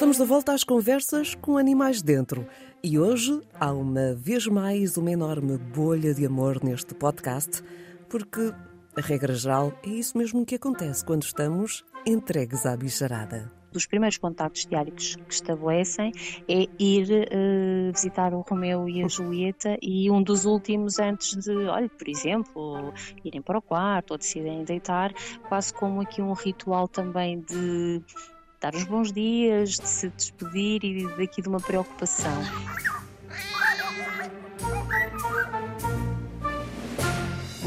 Estamos de volta às conversas com animais dentro. E hoje há uma vez mais uma enorme bolha de amor neste podcast, porque, a regra geral, é isso mesmo que acontece quando estamos entregues à bicharada dos primeiros contactos diários que estabelecem é ir uh, visitar o Romeu e a Julieta e um dos últimos antes de, olha, por exemplo, irem para o quarto ou decidirem deitar, quase como aqui um ritual também de dar os bons dias, de se despedir e daqui de uma preocupação.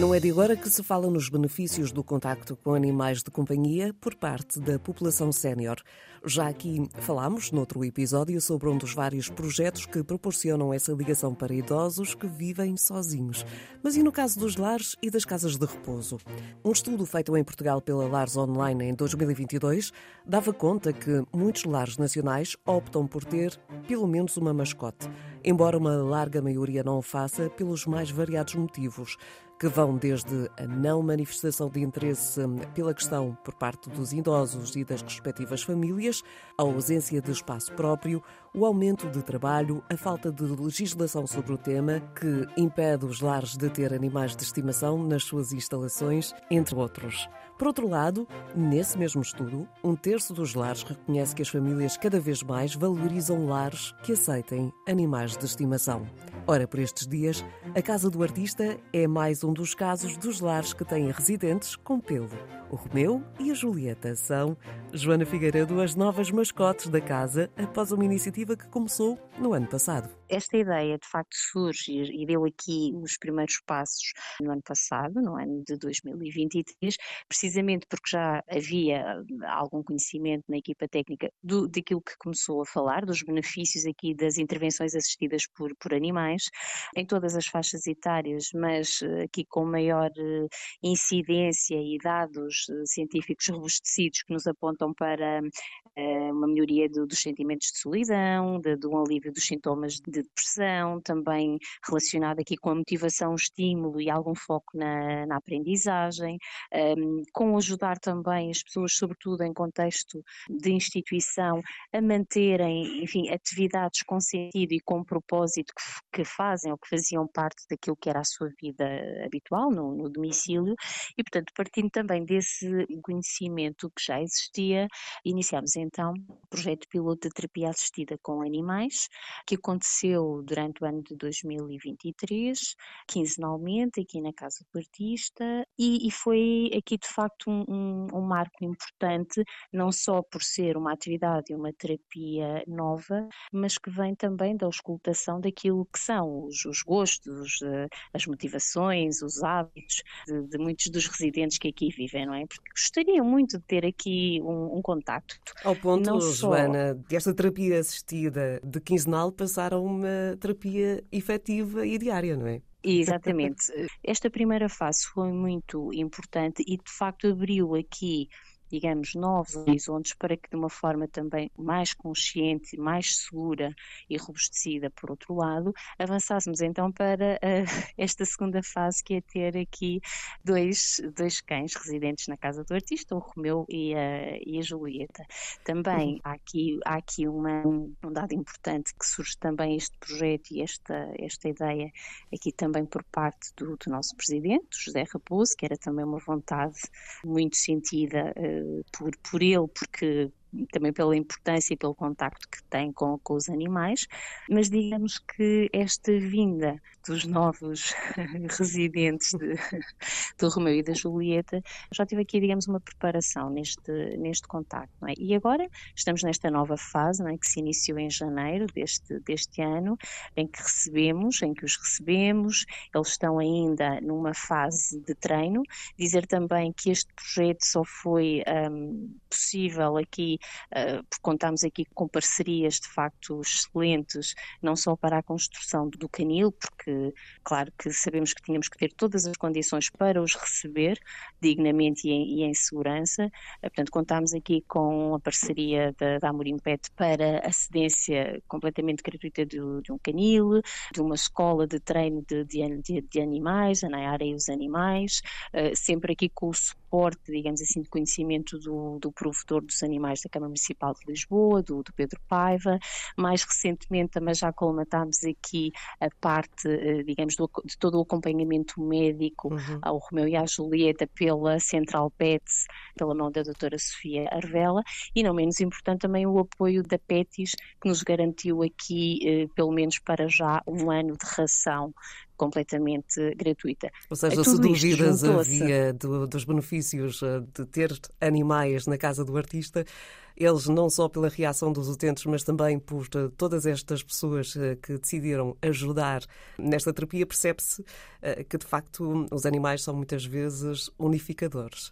Não é de agora que se fala nos benefícios do contacto com animais de companhia por parte da população sénior. Já aqui falámos, noutro episódio, sobre um dos vários projetos que proporcionam essa ligação para idosos que vivem sozinhos. Mas e no caso dos lares e das casas de repouso? Um estudo feito em Portugal pela Lares Online em 2022 dava conta que muitos lares nacionais optam por ter pelo menos uma mascote, embora uma larga maioria não o faça pelos mais variados motivos que vão desde a não manifestação de interesse pela questão por parte dos idosos e das respectivas famílias, a ausência de espaço próprio, o aumento de trabalho, a falta de legislação sobre o tema, que impede os lares de ter animais de estimação nas suas instalações, entre outros. Por outro lado, nesse mesmo estudo, um terço dos lares reconhece que as famílias cada vez mais valorizam lares que aceitem animais de estimação. Ora, por estes dias, a casa do artista é mais um dos casos dos lares que têm residentes com pelo. O Romeu e a Julieta são, Joana Figueiredo, as novas mascotes da casa após uma iniciativa que começou no ano passado. Esta ideia, de facto, surge e deu aqui os primeiros passos no ano passado, no ano de 2023, precisamente porque já havia algum conhecimento na equipa técnica do, daquilo que começou a falar, dos benefícios aqui das intervenções assistidas por, por animais, em todas as faixas etárias, mas eh, aqui com maior eh, incidência e dados eh, científicos robustecidos que nos apontam para uh, uma melhoria do, dos sentimentos de solidão, de, de, um alívio dos sintomas de depressão, também relacionado aqui com a motivação, estímulo e algum foco na, na aprendizagem, um, com ajudar também as pessoas, sobretudo em contexto de instituição, a manterem, enfim, atividades com sentido e com propósito que, que fazem ou que faziam parte daquilo que era a sua vida habitual no, no domicílio. E, portanto, partindo também desse esse conhecimento que já existia, iniciámos então o projeto piloto de terapia assistida com animais, que aconteceu durante o ano de 2023, quinzenalmente, aqui na Casa do Artista, e, e foi aqui de facto um, um, um, marco importante, não só por ser uma atividade e uma terapia nova, mas que vem também da auscultação daquilo que são os, os gostos, eh, as motivações, os hábitos de, de muitos dos residentes que aqui vivem, não é? Porque gostaria muito de ter aqui um, um contacto. Ao ponto, Não Joana, só... desta terapia assistida de quinzenal passar a uma terapia efetiva e diária, não é? Exatamente. Esta primeira fase foi muito importante e, de facto, abriu aqui digamos, novos horizontes para que de uma forma também mais consciente, mais segura e robustecida, por outro lado, avançássemos então para uh, esta segunda fase que é ter aqui dois, dois cães residentes na casa do artista, o Romeu e a, e a Julieta. Também uhum. há aqui, há aqui uma, um dado importante que surge também este projeto e esta, esta ideia aqui também por parte do, do nosso presidente, José Raposo, que era também uma vontade muito sentida uh, por, por ele, porque também pela importância e pelo contacto que tem com, com os animais, mas digamos que esta vinda dos novos residentes de, do Romeu e da Julieta já tive aqui, digamos, uma preparação neste, neste contacto. É? E agora estamos nesta nova fase, é? que se iniciou em janeiro deste, deste ano, em que recebemos, em que os recebemos, eles estão ainda numa fase de treino. Dizer também que este projeto só foi um, possível aqui uh, porque contamos aqui com parcerias de facto excelentes, não só para a construção do canil, porque claro que sabemos que tínhamos que ter todas as condições para os receber dignamente e em, e em segurança, uh, portanto contamos aqui com a parceria da, da Amorim Pet para a cedência completamente gratuita de, de, um canil, de uma escola de treino de, de, de animais, a Nayara e os animais, uh, sempre aqui com o suporte, digamos assim, de conhecimento do, do provedor dos animais da Câmara Municipal de Lisboa, do, do Pedro Paiva. Mais recentemente também já colmatámos aqui a parte, eh, digamos, do, de todo o acompanhamento médico uhum. ao Romeu e à Julieta pela Central Pets, pela mão da doutora Sofia Arvela, e não menos importante também o apoio da PETIS, que nos garantiu aqui, eh, pelo menos para já, um ano de ração completamente gratuita. Ou seja, se duvidas a via do, dos benefícios eh, de ter animais na casa do artista, eles não só pela reação dos utentes, mas também por eh, todas estas pessoas eh, que decidiram ajudar nesta terapia, percebe-se que de facto os animais são muitas vezes unificadores.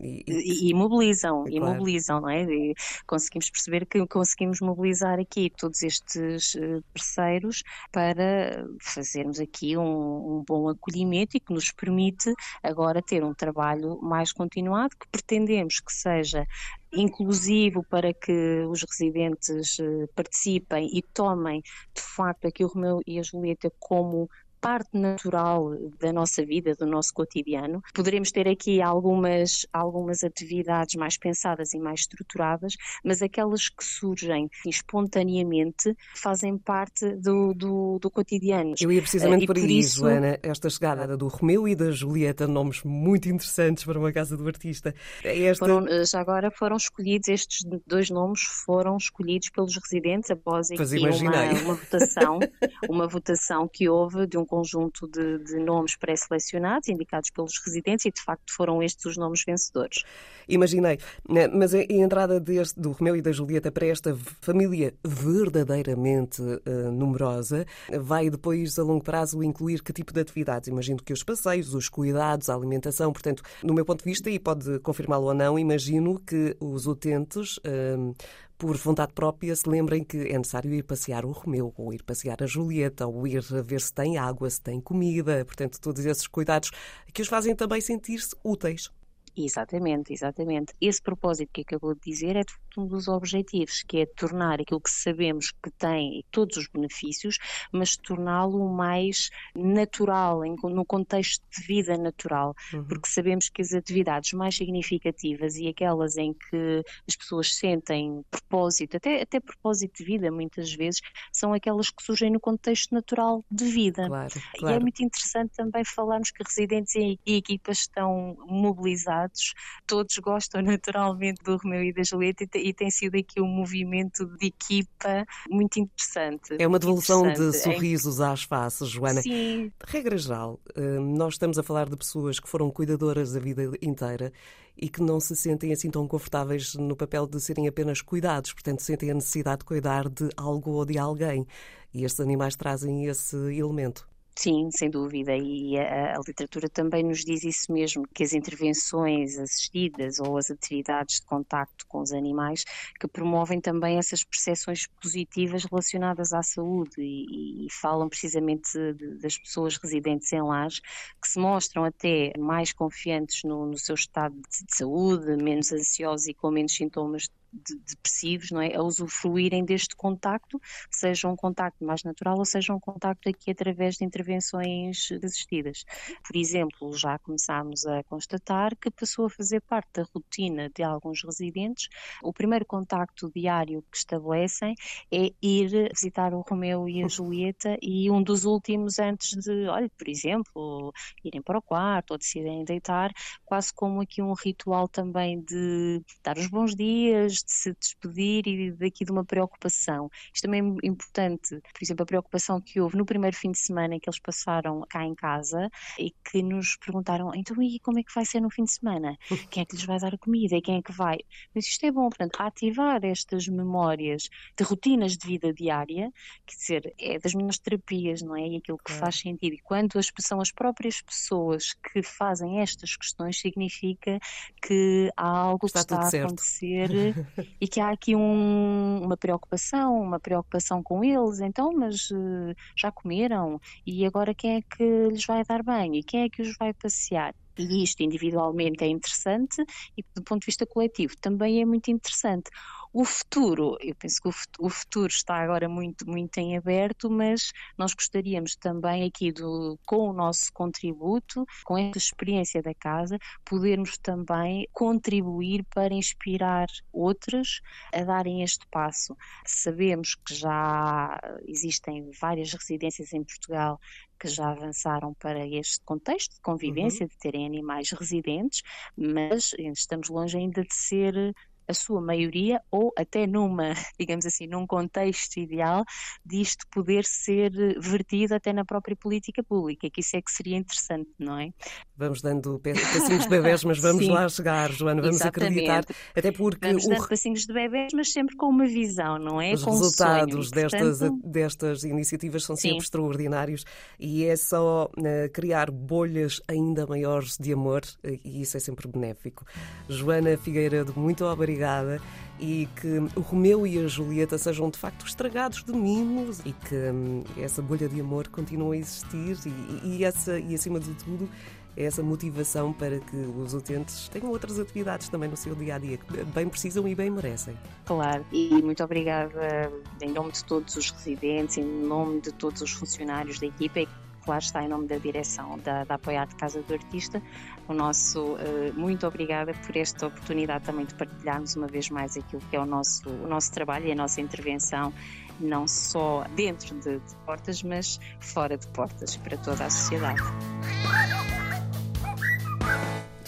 E, e, e mobilizam, é, e claro. mobilizam, não é? E conseguimos perceber que conseguimos mobilizar aqui todos estes parceiros para fazermos aqui um, um, bom acolhimento e que nos permite agora ter um trabalho mais continuado, que pretendemos que seja inclusivo para que os residentes eh, participem e tomem de facto aqui o Romeu e a Julieta como parte natural da nossa vida, do nosso cotidiano. Poderemos ter aqui algumas, algumas atividades mais pensadas e mais estruturadas, mas aquelas que surgem espontaneamente fazem parte do, do, do cotidiano. Eu ia precisamente uh, por, por aí, isso, Joana, esta chegada do Romeu e da Julieta, nomes muito interessantes para uma casa do artista. É esta... Foram, eh, já agora foram escolhidos, estes dois nomes foram escolhidos pelos residentes após aqui uma, uma votação, uma votação que houve de um conjunto de, de nomes pré-selecionados, indicados pelos residentes, e de facto foram estes os nomes vencedores. Imaginei, né, mas a entrada deste, do Romeu e da Julieta para esta família verdadeiramente uh, numerosa vai depois, a longo prazo, incluir que tipo de atividades? Imagino que os passeios, os cuidados, a alimentação, portanto, no meu ponto de vista, e pode confirmá-lo ou não, imagino que os utentes uh, por vontade própria, se lembrem que é necessário ir passear o Romeu, ou ir passear a Julieta, ou ir ver se tem água, se tem comida. Portanto, todos esses cuidados que os fazem também sentir-se úteis. Exatamente, exatamente. Esse propósito que acabou de dizer é um dos objetivos, que é tornar aquilo que sabemos que tem todos os benefícios, mas torná-lo mais natural, no contexto de vida natural, uhum. porque sabemos que as atividades mais significativas e aquelas em que as pessoas sentem propósito, até, até propósito de vida muitas vezes, são aquelas que surgem no contexto natural de vida. Claro, claro. E é muito interessante também falarmos que residentes e equipas estão mobilizados todos gostam naturalmente do Romeu e da Julieta e, e tem sido aqui um movimento de equipa muito interessante. É uma devolução de sorrisos é... às faces, Joana. Sim. Regra geral, eh, nós estamos a falar de pessoas que foram cuidadoras a vida inteira e que não se sentem assim tão confortáveis no papel de serem apenas cuidados, portanto sentem a necessidade de cuidar de algo ou de alguém. E estes animais trazem esse elemento. Sim, sem dúvida, e a, a, literatura também nos diz isso mesmo, que as intervenções assistidas ou as atividades de contacto com os animais que promovem também essas percepções positivas relacionadas à saúde e, e falam precisamente de, das pessoas residentes em lares que se mostram até mais confiantes no, no seu estado de, de saúde, menos ansiosos e com menos sintomas depressivos, não é? A usufruírem deste contacto, seja um contacto mais natural ou seja um contacto aqui através de intervenções assistidas. Por exemplo, já começámos a constatar que passou a fazer parte da rotina de alguns residentes. O primeiro contacto diário que estabelecem é ir visitar o Romeu e a Julieta e um dos últimos antes de, olha, por exemplo, irem para o quarto ou decidirem deitar, quase como aqui um ritual também de dar os bons dias, de se despedir e daqui de uma preocupação. Isto também é importante, por exemplo, a preocupação que houve no primeiro fim de semana que eles passaram cá em casa e que nos perguntaram, então e como é que vai ser no fim de semana? Quem é que lhes vai dar a comida e quem é que vai? Mas isto é bom, portanto, ativar estas memórias de rotinas de vida diária, quer dizer, é das minhas terapias, não é? E aquilo que é. faz sentido. E quando as, são as próprias pessoas que fazem estas questões, significa que há algo está que está a acontecer e que há aqui um, uma preocupação, uma preocupação com eles, então, mas uh, já comeram e agora quem é que lhes vai dar banho e quem é que os vai passear? E isto individualmente é interessante e do ponto de vista coletivo também é muito interessante. O futuro, eu penso que o futuro está agora muito, muito em aberto, mas nós gostaríamos também aqui do, com o nosso contributo, com esta experiência da casa, podermos também contribuir para inspirar outras a darem este passo. Sabemos que já existem várias residências em Portugal que já avançaram para este contexto de convivência, uhum. de terem animais residentes, mas estamos longe ainda de ser a sua maioria, ou até numa, digamos assim, num contexto ideal, disto poder ser vertido até na própria política pública, que isso é que seria interessante, não é? Vamos dando passinhos de bebés, mas vamos lá chegar, Joana, vamos Exatamente. acreditar, até porque... Vamos o... dando passinhos de bebés, mas sempre com uma visão, não é? Os com resultados um destas, Portanto... destas iniciativas são sempre Sim. extraordinários e é só uh, criar bolhas ainda maiores de amor uh, e isso é sempre benéfico. Joana Figueiredo, muito obrigada obrigada e que o Romeu e a Julieta sejam de facto estragados de mimos e que hum, essa bolha de amor continue a existir e, e, essa, e acima de tudo essa motivação para que os utentes tenham outras atividades também no seu dia a dia que bem precisam e bem merecem. Claro, e muito obrigada em nome de todos os residentes, em nome de todos os funcionários da equipa claro está em nome da direção da, da Apoiado Casa do Artista, o nosso uh, muito obrigada por esta oportunidade também de partilharmos uma vez mais aquilo que é o nosso, o nosso trabalho e a nossa intervenção, não só dentro de, de portas, mas fora de portas, para toda a sociedade.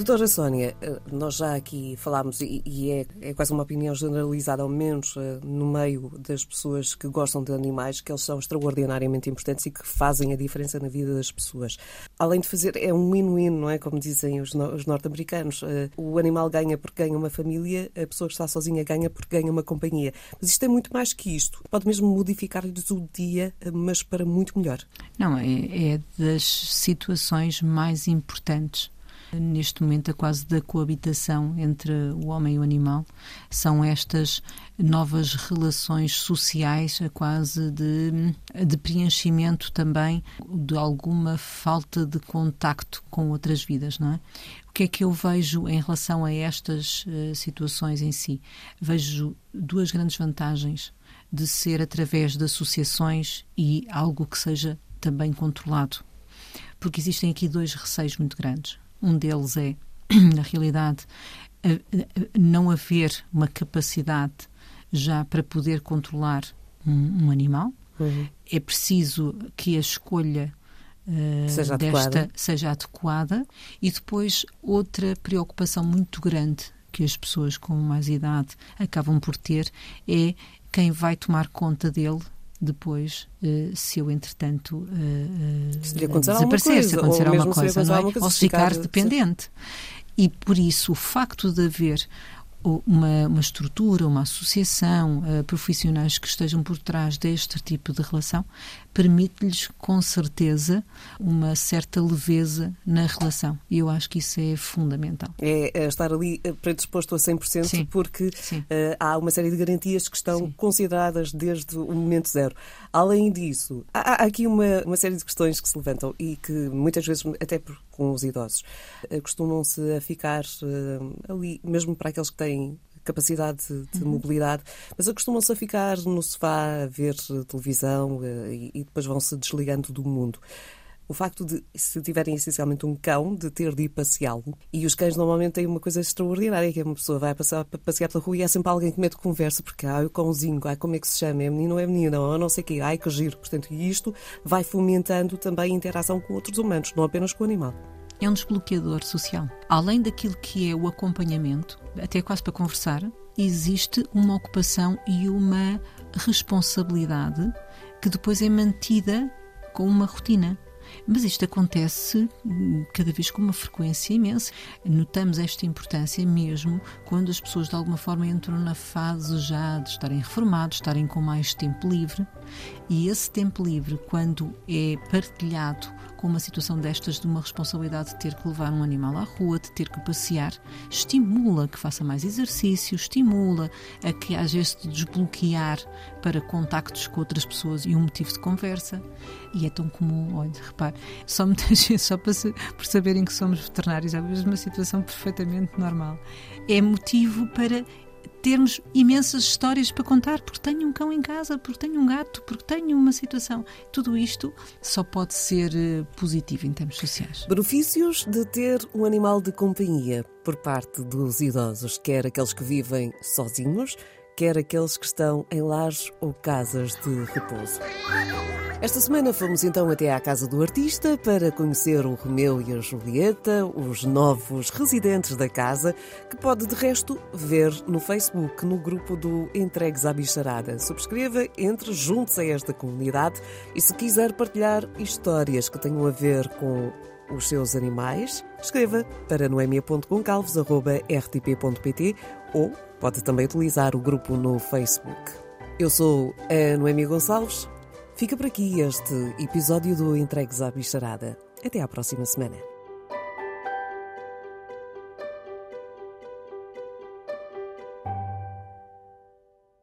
Doutora Sónia, eh, nós já aqui falámos, e é, é quase uma opinião generalizada, ao menos eh, no meio das pessoas que gostam de animais, que eles são extraordinariamente importantes e que fazem a diferença na vida das pessoas. Além de fazer, é um win-win, não é? Como dizem os, os norte-americanos. Eh, o animal ganha porque ganha uma família, a pessoa que está sozinha ganha porque ganha uma companhia. Mas isto é muito mais que isto. Pode mesmo modificar-lhes o dia, mas para muito melhor. Não, é, é das situações mais importantes neste momento a quase da coabitação entre o homem e o animal. São estas novas relações sociais, a quase de, de preenchimento também de alguma falta de contacto com outras vidas, não é? O que é que eu vejo em relação a estas uh, situações em si? Vejo duas grandes vantagens de ser através de associações e algo que seja também controlado. Porque existem aqui dois receios muito grandes. Um deles é, na realidade, não haver uma capacidade já para poder controlar um, um animal. Uhum. É preciso que a escolha uh, seja, desta adequada. seja adequada. E depois, outra preocupação muito grande que as pessoas com mais idade acabam por ter é quem vai tomar conta dele depois, uh, se eu, entretanto, uh, uh, se desaparecer, se acontecer alguma coisa, não é? ou se ficar dependente. E por isso, o facto de haver uma, uma estrutura, uma associação, uh, profissionais que estejam por trás deste tipo de relação, permite-lhes com certeza uma certa leveza na relação. E eu acho que isso é fundamental. É, é estar ali eh, predisposto a 100% Sim. porque Sim. Uh, há uma série de garantias que estão Sim. consideradas desde o momento zero. Além disso, há, há aqui uma, uma série de questões que se levantam e que muitas vezes, até por, com os idosos, uh, costumam-se a ficar uh, ali, mesmo para aqueles que têm capacidade de uhum. mobilidade, mas acostumam-se a ficar no sofá a ver televisão e, e depois vão se desligando do mundo o facto de, se tiverem essencialmente um cão, de ter de ir passeá-lo. E os cães normalmente têm uma coisa extraordinária, que é uma pessoa vai passear, passear pela rua e há sempre alguém que mete conversa, porque ah, o cãozinho, ai, como é que se chama? É menino ou é menina? Ou não sei o quê, ai, que giro. Portanto, isto vai fomentando também a interação com outros humanos, não apenas com o animal é um desbloqueador social. Além daquilo que é o acompanhamento, até quase para conversar, existe uma ocupação e uma responsabilidade que depois é mantida com uma rotina. Mas isto acontece hum, cada vez com uma frequência imensa. Notamos esta importância mesmo quando as pessoas de alguma forma entram na fase já de estarem reformados, estarem com mais tempo livre. E esse tempo livre, quando é partilhado com uma situação destas de uma responsabilidade de ter que levar um animal à rua, de ter que passear, estimula que faça mais exercício, estimula a que haja este desbloquear para contactos com outras pessoas e um motivo de conversa. E é tão comum, olha, repare, só muitas vezes, só para por saberem que somos veterinários, às vezes uma situação perfeitamente normal. É motivo para termos imensas histórias para contar, porque tenho um cão em casa, porque tenho um gato, porque tenho uma situação. Tudo isto só pode ser eh, positivo em termos sociais. Benefícios de ter um animal de companhia por parte dos idosos, quer aqueles que vivem sozinhos, quer aqueles que estão em lares ou casas de repouso. Esta semana fomos então até à casa do artista para conhecer o Romeu e a Julieta, os novos residentes da casa, que pode de resto ver no Facebook, no grupo do Entregues à Bicharada. Subscreva, entre juntos a esta comunidade e se quiser partilhar histórias que tenham a ver com os seus animais, escreva para noemia.concalvos.rtp.pt ou pode também utilizar o grupo no Facebook. Eu sou a Noemia Gonçalves Fica por aqui este episódio do Entregues à Bicharada. Até à próxima semana.